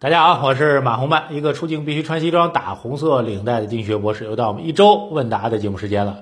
大家好，我是马红曼，一个出镜必须穿西装、打红色领带的经济学博士。又到我们一周问答的节目时间了。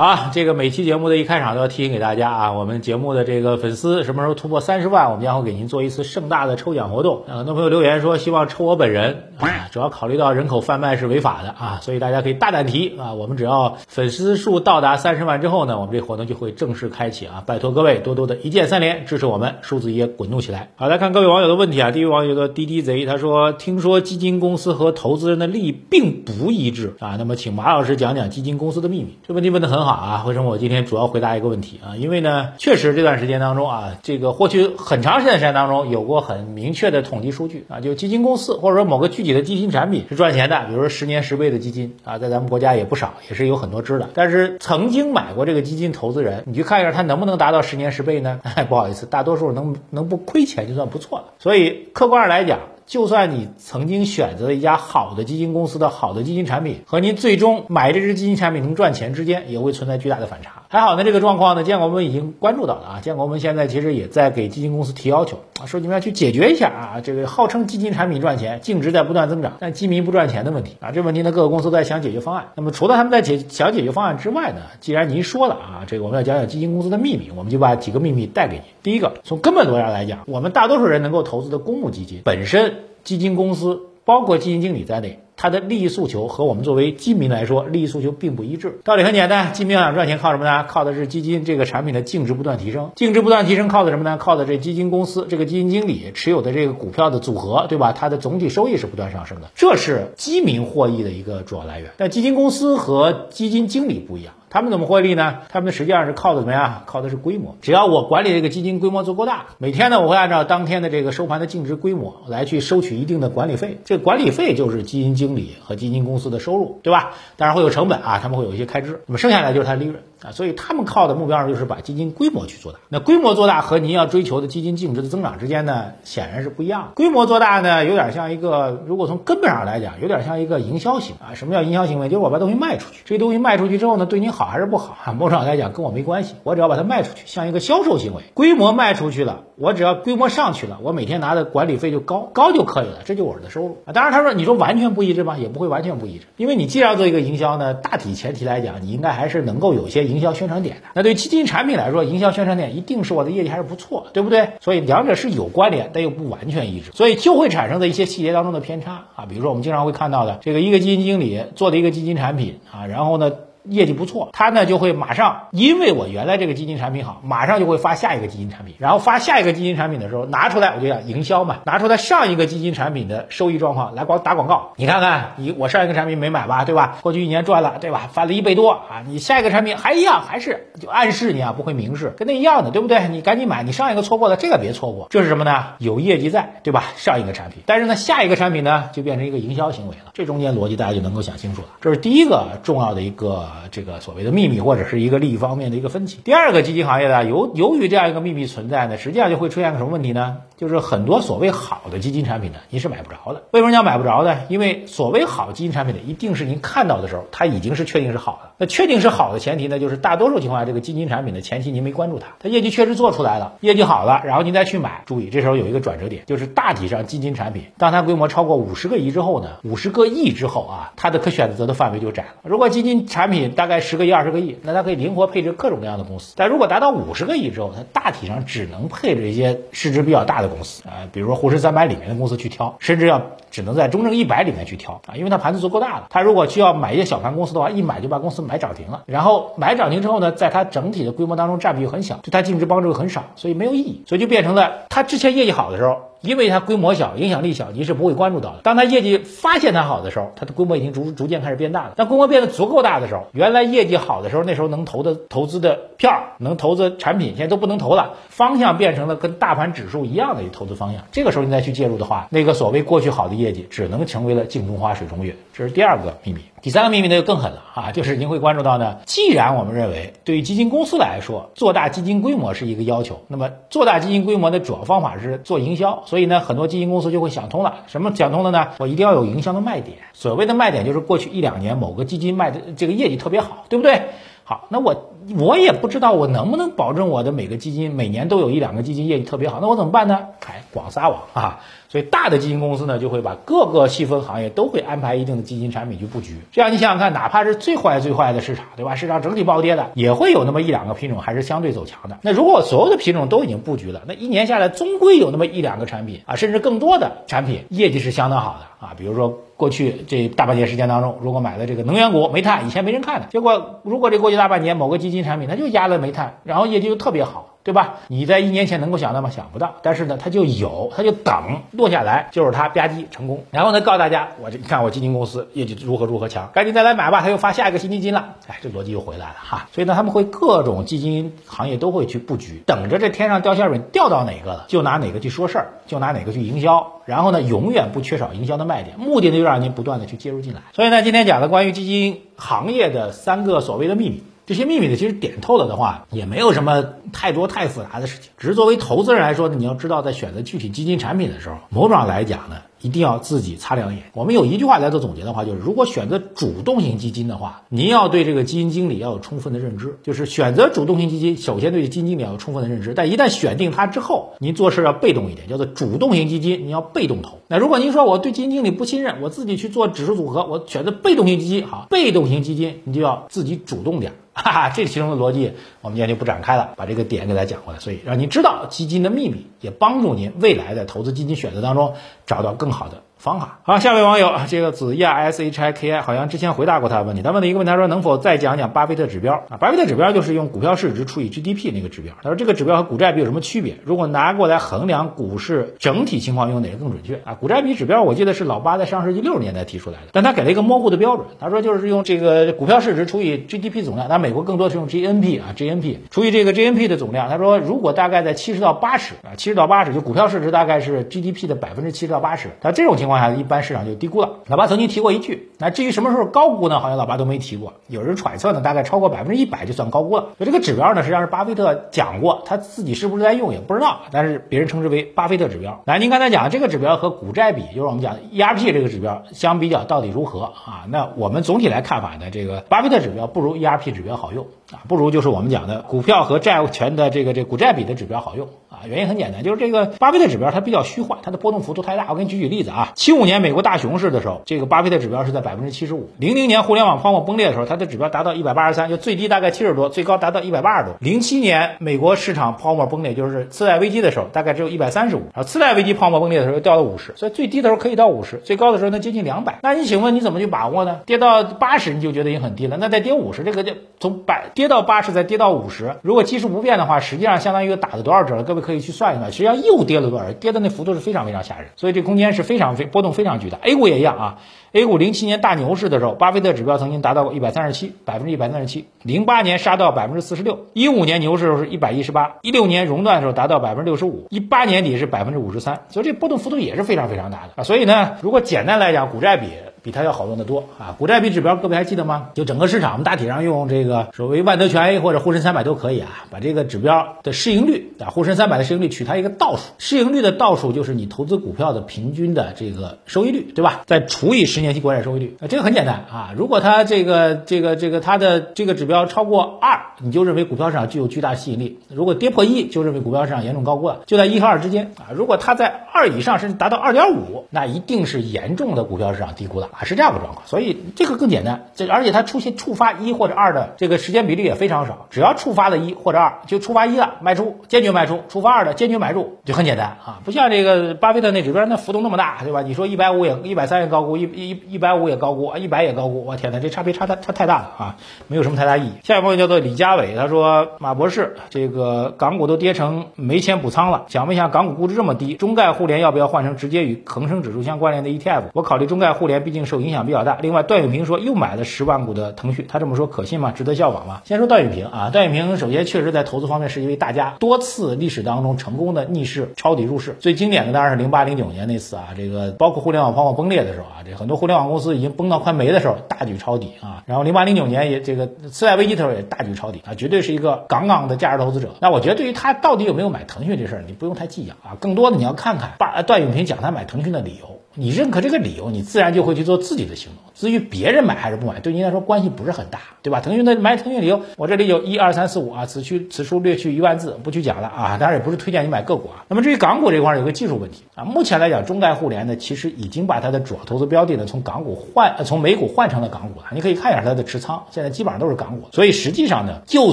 好，这个每期节目的一开场都要提醒给大家啊，我们节目的这个粉丝什么时候突破三十万，我们将会给您做一次盛大的抽奖活动。啊很多朋友留言说希望抽我本人，啊，主要考虑到人口贩卖是违法的啊，所以大家可以大胆提啊，我们只要粉丝数到达三十万之后呢，我们这活动就会正式开启啊，拜托各位多多的一键三连支持我们，数字也滚动起来。好，来看各位网友的问题啊，第一位网友叫滴滴贼，他说听说基金公司和投资人的利益并不一致啊，那么请马老师讲讲基金公司的秘密。这问题问得很好啊，为什么我今天主要回答一个问题啊？因为呢，确实这段时间当中啊，这个过去很长时间时间当中有过很明确的统计数据啊，就基金公司或者说某个具体的基金产品是赚钱的，比如说十年十倍的基金啊，在咱们国家也不少，也是有很多只的。但是曾经买过这个基金投资人，你去看一下他能不能达到十年十倍呢？哎，不好意思，大多数能能不亏钱就算不错了。所以客观上来讲。就算你曾经选择了一家好的基金公司的好的基金产品，和您最终买这只基金产品能赚钱之间，也会存在巨大的反差。还好呢，这个状况呢，监管部门已经关注到了啊。监管部门现在其实也在给基金公司提要求啊，说你们要去解决一下啊，这个号称基金产品赚钱，净值在不断增长，但基民不赚钱的问题啊。这问题呢，各个公司在想解决方案。那么除了他们在解想解决方案之外呢，既然您说了啊，这个我们要讲讲基金公司的秘密，我们就把几个秘密带给您。第一个，从根本逻辑上来讲，我们大多数人能够投资的公募基金本身。基金公司包括基金经理在内，它的利益诉求和我们作为基民来说，利益诉求并不一致。道理很简单，基民想赚钱，靠什么呢？靠的是基金这个产品的净值不断提升。净值不断提升，靠的什么呢？靠的这基金公司这个基金经理持有的这个股票的组合，对吧？它的总体收益是不断上升的，这是基民获益的一个主要来源。但基金公司和基金经理不一样。他们怎么获利呢？他们实际上是靠的怎么样？靠的是规模。只要我管理这个基金规模足够大，每天呢，我会按照当天的这个收盘的净值规模来去收取一定的管理费。这个管理费就是基金经理和基金公司的收入，对吧？当然会有成本啊，他们会有一些开支，那么剩下来就是它的利润啊。所以他们靠的目标就是把基金规模去做大。那规模做大和您要追求的基金净值的增长之间呢，显然是不一样。规模做大呢，有点像一个，如果从根本上来讲，有点像一个营销行啊。什么叫营销行为？就是我把东西卖出去，这东西卖出去之后呢，对您好还是不好啊？某种上来讲跟我没关系，我只要把它卖出去，像一个销售行为。规模卖出去了，我只要规模上去了，我每天拿的管理费就高高就可以了，这就我的收入啊。当然他说你说完全不一致吧，也不会完全不一致，因为你既然要做一个营销呢，大体前提来讲，你应该还是能够有些营销宣传点的。那对基金产品来说，营销宣传点一定是我的业绩还是不错，对不对？所以两者是有关联，但又不完全一致，所以就会产生的一些细节当中的偏差啊。比如说我们经常会看到的这个一个基金经理做的一个基金产品啊，然后呢。业绩不错，他呢就会马上，因为我原来这个基金产品好，马上就会发下一个基金产品，然后发下一个基金产品的时候拿出来，我就讲营销嘛，拿出来上一个基金产品的收益状况来广打广告。你看看，你我上一个产品没买吧，对吧？过去一年赚了，对吧？翻了一倍多啊！你下一个产品还一样，还是就暗示你啊，不会明示，跟那一样的，对不对？你赶紧买，你上一个错过了，这个别错过。这是什么呢？有业绩在，对吧？上一个产品，但是呢，下一个产品呢就变成一个营销行为了。这中间逻辑大家就能够想清楚了。这是第一个重要的一个这个所谓的。秘密或者是一个利益方面的一个分歧。第二个基金行业呢，由由于这样一个秘密存在呢，实际上就会出现个什么问题呢？就是很多所谓好的基金产品呢，您是买不着的。为什么要买不着呢？因为所谓好基金产品呢，一定是您看到的时候，它已经是确定是好的。那确定是好的前提呢，就是大多数情况下，这个基金产品的前期您没关注它，它业绩确实做出来了，业绩好了，然后您再去买。注意，这时候有一个转折点，就是大体上基金产品，当它规模超过五十个亿之后呢，五十个亿之后啊，它的可选择的范围就窄了。如果基金产品大概十个亿、二十个亿，那它可以灵活配置各种各样的公司。但如果达到五十个亿之后，它大体上只能配置一些市值比较大的公司啊，比如说沪深三百里面的公司去挑，甚至要只能在中证一百里面去挑啊，因为它盘子足够大了。它如果需要买一些小盘公司的话，一买就把公司买买涨停了。然后买涨停之后呢，在它整体的规模当中占比又很小，对它净值帮助又很少，所以没有意义。所以就变成了它之前业绩好的时候。因为它规模小，影响力小，你是不会关注到的。当它业绩发现它好的时候，它的规模已经逐逐渐开始变大了。当规模变得足够大的时候，原来业绩好的时候，那时候能投的投资的票，能投资产品，现在都不能投了。方向变成了跟大盘指数一样的投资方向。这个时候你再去介入的话，那个所谓过去好的业绩，只能成为了镜中花水中月。这是第二个秘密。第三个秘密呢就更狠了啊，就是您会关注到呢，既然我们认为对于基金公司来说，做大基金规模是一个要求，那么做大基金规模的主要方法是做营销，所以呢，很多基金公司就会想通了，什么想通了呢？我一定要有营销的卖点。所谓的卖点就是过去一两年某个基金卖的这个业绩特别好，对不对？好，那我我也不知道我能不能保证我的每个基金每年都有一两个基金业绩特别好，那我怎么办呢？哎，广撒网啊！所以大的基金公司呢，就会把各个细分行业都会安排一定的基金产品去布局。这样你想想看，哪怕是最坏最坏的市场，对吧？市场整体暴跌的，也会有那么一两个品种还是相对走强的。那如果所有的品种都已经布局了，那一年下来终归有那么一两个产品啊，甚至更多的产品业绩是相当好的啊。比如说过去这大半年时间当中，如果买了这个能源股、煤炭，以前没人看的，结果如果这过去大半年某个基金产品它就压了煤炭，然后业绩又特别好。对吧？你在一年前能够想到吗？想不到。但是呢，它就有，它就等落下来，就是它吧唧成功。然后呢，告诉大家，我这你看我基金公司业绩如何如何强，赶紧再来买吧。他又发下一个新基金了，哎，这逻辑又回来了哈。所以呢，他们会各种基金行业都会去布局，等着这天上掉馅饼掉到哪个了，就拿哪个去说事儿，就拿哪个去营销。然后呢，永远不缺少营销的卖点，目的呢就让您不断的去介入进来。所以呢，今天讲的关于基金行业的三个所谓的秘密。这些秘密呢，其实点透了的话，也没有什么太多太复杂的事情。只是作为投资人来说呢，你要知道，在选择具体基金产品的时候，某种上来讲呢，一定要自己擦亮眼。我们有一句话来做总结的话，就是如果选择主动型基金的话，您要对这个基金经理要有充分的认知。就是选择主动型基金，首先对基金经理要有充分的认知。但一旦选定它之后，您做事要被动一点，叫做主动型基金，你要被动投。那如果您说我对基金经理不信任，我自己去做指数组合，我选择被动型基金，好，被动型基金你就要自己主动点。哈哈，这其中的逻辑我们今天就不展开了，把这个点给大家讲过来，所以让您知道基金的秘密，也帮助您未来的投资基金选择当中找到更好的。方法好，下位网友这个子亚 S H I K I 好像之前回答过他的问题，他问了一个问题，他说能否再讲讲巴菲特指标啊？巴菲特指标就是用股票市值除以 G D P 那个指标。他说这个指标和股债比有什么区别？如果拿过来衡量股市整体情况，用哪个更准确啊？股债比指标我记得是老巴在上世纪六十年代提出来的，但他给了一个模糊的标准，他说就是用这个股票市值除以 G D P 总量，那美国更多是用 G N P 啊 G N P 除以这个 G N P 的总量。他说如果大概在七十到八十啊，七十到八十就股票市值大概是 G D P 的百分之七十到八十，他这种情况况下一般市场就。低估了。老八曾经提过一句，那至于什么时候高估呢？好像老八都没提过。有人揣测呢，大概超过百分之一百就算高估了。就这个指标呢，实际上是巴菲特讲过，他自己是不是在用也不知道，但是别人称之为巴菲特指标。来，您刚才讲这个指标和股债比，就是我们讲 ERP 这个指标相比较到底如何啊？那我们总体来看法呢，这个巴菲特指标不如 ERP 指标好用啊，不如就是我们讲的股票和债务权的这个这股债比的指标好用。啊，原因很简单，就是这个巴菲特指标它比较虚幻，它的波动幅度太大。我给你举举例子啊，七五年美国大熊市的时候，这个巴菲特指标是在百分之七十五；零零年互联网泡沫崩裂的时候，它的指标达到一百八十三，就最低大概七十多，最高达到一百八十多。零七年美国市场泡沫崩裂，就是次贷危机的时候，大概只有一百三十五，然后次贷危机泡沫崩裂的时候又掉到五十，所以最低的时候可以到五十，最高的时候能接近两百。那你请问你怎么去把握呢？跌到八十你就觉得已经很低了，那再跌五十，这个就从百跌到八十再跌到五十，如果基数不变的话，实际上相当于打了多少折了？各位可以去算一算，实际上。又跌了多少？跌的那幅度是非常非常吓人，所以这空间是非常非波动非常巨大。A 股也一样啊，A 股零七年大牛市的时候，巴菲特指标曾经达到过一百三十七，百分之一百三十七。零八年杀到百分之四十六，一五年牛市时候是一百一十八，一六年熔断的时候达到百分之六十五，一八年底是百分之五十三，所以这波动幅度也是非常非常大的啊。所以呢，如果简单来讲，股债比。比它要好用的多啊！股债比指标各位还记得吗？就整个市场，我们大体上用这个所谓万德全 A 或者沪深三百都可以啊。把这个指标的市盈率啊，沪深三百的市盈率取它一个倒数，市盈率的倒数就是你投资股票的平均的这个收益率，对吧？再除以十年期国债收益率啊，这个很简单啊。如果它这个这个这个它的这个指标超过二，你就认为股票市场具有巨大吸引力；如果跌破一，就认为股票市场严重高估了，就在一和二之间啊。如果它在二以上，甚至达到二点五，那一定是严重的股票市场低估了啊，是这样的状况。所以这个更简单，这而且它出现触发一或者二的这个时间比例也非常少，只要触发了一或者二，就触发一了卖出，坚决卖出；触发二的坚决买入，就很简单啊，不像这个巴菲特那指标那浮动那么大，对吧？你说一百五也一百三也高估，一一一百五也高估，一百也高估，我天哪，这差别差太差太大了啊，没有什么太大意义。下一位朋友叫做李家伟，他说马博士，这个港股都跌成没钱补仓了，想问一下，港股估值这么低，中概互联要不要换成直接与恒生指数相关联的 ETF？我考虑中概互联毕竟受影响比较大。另外，段永平说又买了十万股的腾讯，他这么说可信吗？值得效仿吗？先说段永平啊，段永平首先确实在投资方面是一位大家，多次历史当中成功的逆势抄底入市。最经典的当然是零八零九年那次啊，这个包括互联网泡沫崩裂的时候啊，这很多互联网公司已经崩到快没的时候，大举抄底啊。然后零八零九年也这个次贷危机的时候也大举抄底啊，绝对是一个杠杠的价值投资者。那我觉得对于他到底有没有买腾讯这事儿，你不用太计较啊，更多的你要看看把段永平讲他买腾讯的理由。你认可这个理由，你自然就会去做自己的行动。至于别人买还是不买，对您来说关系不是很大，对吧？腾讯的买腾讯理由，我这里有一二三四五啊，此去此处略去一万字，不去讲了啊。当然也不是推荐你买个股啊。那么至于港股这块儿有个技术问题啊，目前来讲，中概互联呢，其实已经把它的主要投资标的呢从港股换，从美股换成了港股了。你可以看一下它的持仓，现在基本上都是港股。所以实际上呢，就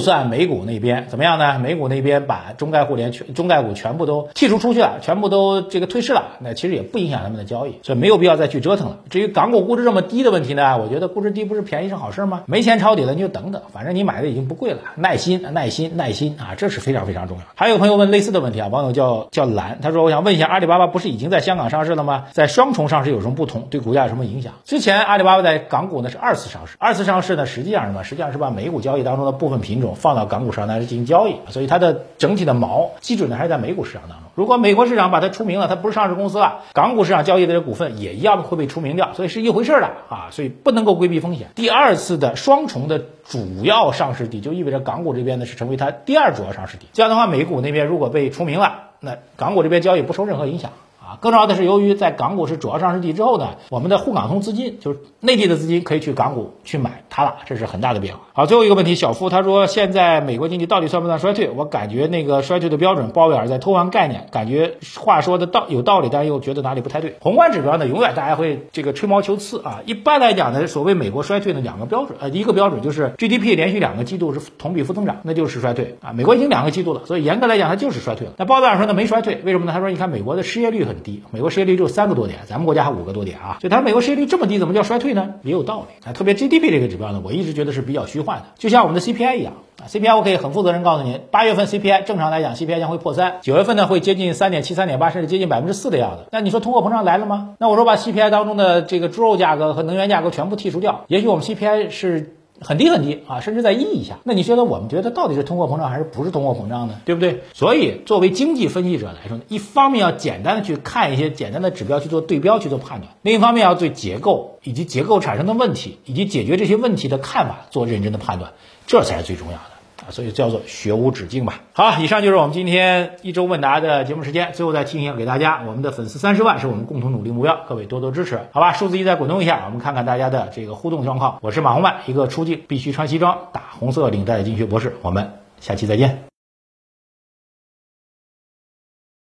算美股那边怎么样呢？美股那边把中概互联全中概股全部都剔除出去了，全部都这个退市了，那其实也不影响他们的交易，所以没有必要再去折腾了。至于港股估值这么低的问题呢，我觉得估值低不是便宜是好事吗？没钱抄底了你就等等，反正你买的已经不贵了，耐心啊耐心耐心啊，这是非常非常重要。还有朋友问类似的问题啊，网友叫叫蓝，他说我想问一下，阿里巴巴不是已经在香港上市了吗？在双重上市有什么不同？对股价有什么影响？之前阿里巴巴在港股呢是二次上市，二次上市呢实际上什么？实际上是把美股交易当中的部分品种放到港股上来进行交易，所以它的整体的锚基准呢还是在美股市场当中。如果美国市场把它除名了，它不是上市公司了，港股市场交易的股份也一样会被除名掉，所以是一回事儿了啊，所以不能够规避风险。第二次的双重的主要上市地，就意味着港股这边呢是成为它第二主要上市地。这样的话，美股那边如果被除名了，那港股这边交易不受任何影响。啊，更重要的是，由于在港股是主要上市地之后呢，我们的沪港通资金就是内地的资金可以去港股去买它了，这是很大的变化。好，最后一个问题，小夫他说，现在美国经济到底算不算衰退？我感觉那个衰退的标准，鲍威尔在偷换概念，感觉话说的道有道理，但又觉得哪里不太对。宏观指标呢，永远大家会这个吹毛求疵啊。一般来讲呢，所谓美国衰退的两个标准，呃，一个标准就是 GDP 连续两个季度是同比负增长，那就是衰退啊。美国已经两个季度了，所以严格来讲它就是衰退了。那鲍威尔说呢，没衰退，为什么呢？他说，你看美国的失业率很低，美国失业率只有三个多点，咱们国家还五个多点啊，所以它美国失业率这么低，怎么叫衰退呢？也有道理啊。特别 GDP 这个指标呢，我一直觉得是比较虚幻的，就像我们的 CPI 一样啊。CPI 我可以很负责任告诉您，八月份 CPI 正常来讲 CPI 将会破三，九月份呢会接近三点七、三点八，甚至接近百分之四的样子。那你说通货膨胀来了吗？那我说把 CPI 当中的这个猪肉价格和能源价格全部剔除掉，也许我们 CPI 是。很低很低啊，甚至在一以下。那你觉得我们觉得到底是通货膨胀还是不是通货膨胀呢？对不对？所以作为经济分析者来说，一方面要简单的去看一些简单的指标去做对标去做判断，另一方面要对结构以及结构产生的问题以及解决这些问题的看法做认真的判断，这才是最重要的。所以叫做学无止境吧。好，以上就是我们今天一周问答的节目时间。最后再提醒给大家，我们的粉丝三十万是我们共同努力目标，各位多多支持，好吧？数字一再滚动一下，我们看看大家的这个互动状况。我是马红曼，一个出镜必须穿西装、打红色领带的经济学博士。我们下期再见。